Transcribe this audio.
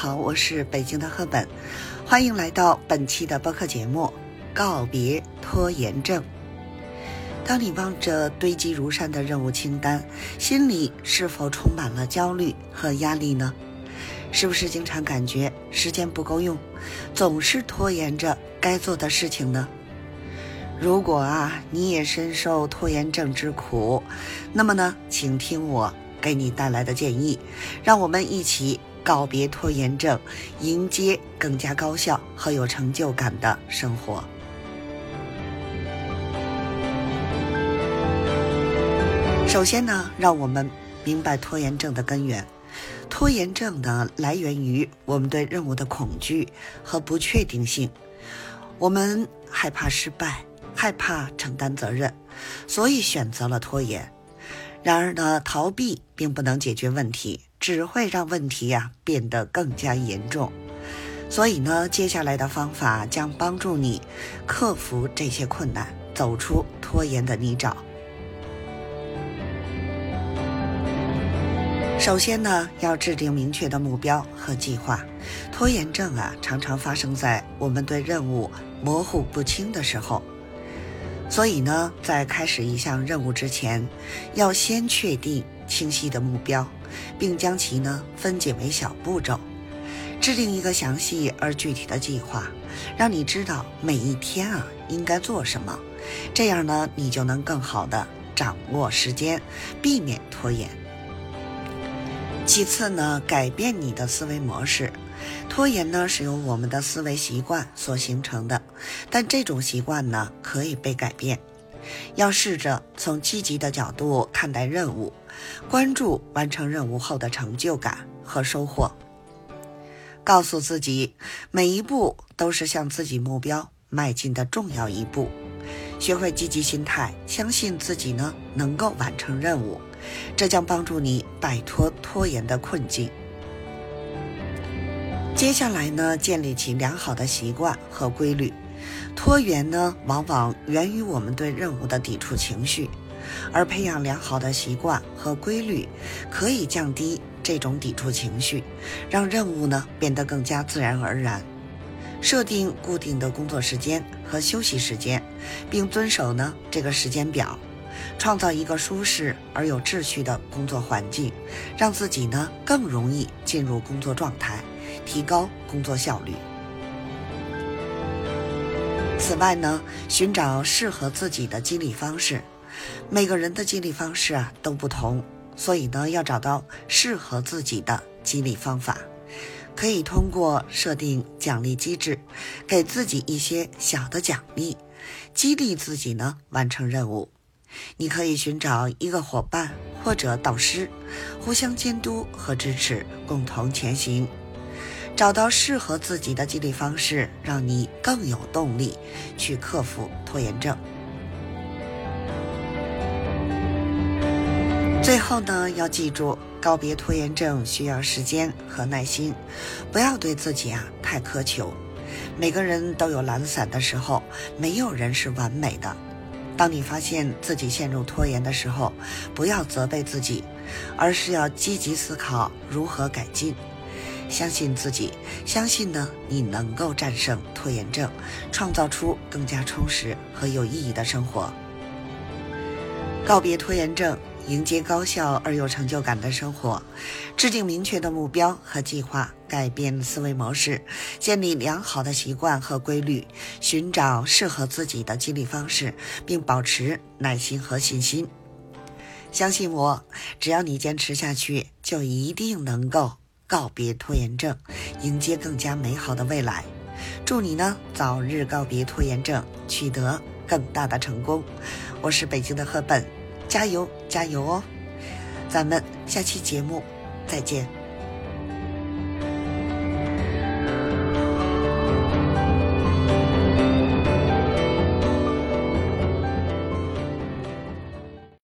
好，我是北京的赫本，欢迎来到本期的播客节目《告别拖延症》。当你望着堆积如山的任务清单，心里是否充满了焦虑和压力呢？是不是经常感觉时间不够用，总是拖延着该做的事情呢？如果啊，你也深受拖延症之苦，那么呢，请听我给你带来的建议，让我们一起。告别拖延症，迎接更加高效和有成就感的生活。首先呢，让我们明白拖延症的根源。拖延症呢，来源于我们对任务的恐惧和不确定性。我们害怕失败，害怕承担责任，所以选择了拖延。然而呢，逃避并不能解决问题。只会让问题呀变得更加严重，所以呢，接下来的方法将帮助你克服这些困难，走出拖延的泥沼。首先呢，要制定明确的目标和计划。拖延症啊，常常发生在我们对任务模糊不清的时候，所以呢，在开始一项任务之前，要先确定清晰的目标。并将其呢分解为小步骤，制定一个详细而具体的计划，让你知道每一天啊应该做什么，这样呢你就能更好的掌握时间，避免拖延。其次呢，改变你的思维模式。拖延呢是由我们的思维习惯所形成的，但这种习惯呢可以被改变。要试着从积极的角度看待任务，关注完成任务后的成就感和收获。告诉自己，每一步都是向自己目标迈进的重要一步。学会积极心态，相信自己呢能够完成任务，这将帮助你摆脱拖延的困境。接下来呢，建立起良好的习惯和规律。拖延呢，往往源于我们对任务的抵触情绪，而培养良好的习惯和规律，可以降低这种抵触情绪，让任务呢变得更加自然而然。设定固定的工作时间和休息时间，并遵守呢这个时间表，创造一个舒适而有秩序的工作环境，让自己呢更容易进入工作状态，提高工作效率。此外呢，寻找适合自己的激励方式。每个人的激励方式啊都不同，所以呢，要找到适合自己的激励方法。可以通过设定奖励机制，给自己一些小的奖励，激励自己呢完成任务。你可以寻找一个伙伴或者导师，互相监督和支持，共同前行。找到适合自己的激励方式，让你更有动力去克服拖延症。最后呢，要记住，告别拖延症需要时间和耐心，不要对自己啊太苛求。每个人都有懒散的时候，没有人是完美的。当你发现自己陷入拖延的时候，不要责备自己，而是要积极思考如何改进。相信自己，相信呢，你能够战胜拖延症，创造出更加充实和有意义的生活。告别拖延症，迎接高效而有成就感的生活。制定明确的目标和计划，改变思维模式，建立良好的习惯和规律，寻找适合自己的激励方式，并保持耐心和信心。相信我，只要你坚持下去，就一定能够。告别拖延症，迎接更加美好的未来。祝你呢早日告别拖延症，取得更大的成功。我是北京的赫本，加油加油哦！咱们下期节目再见。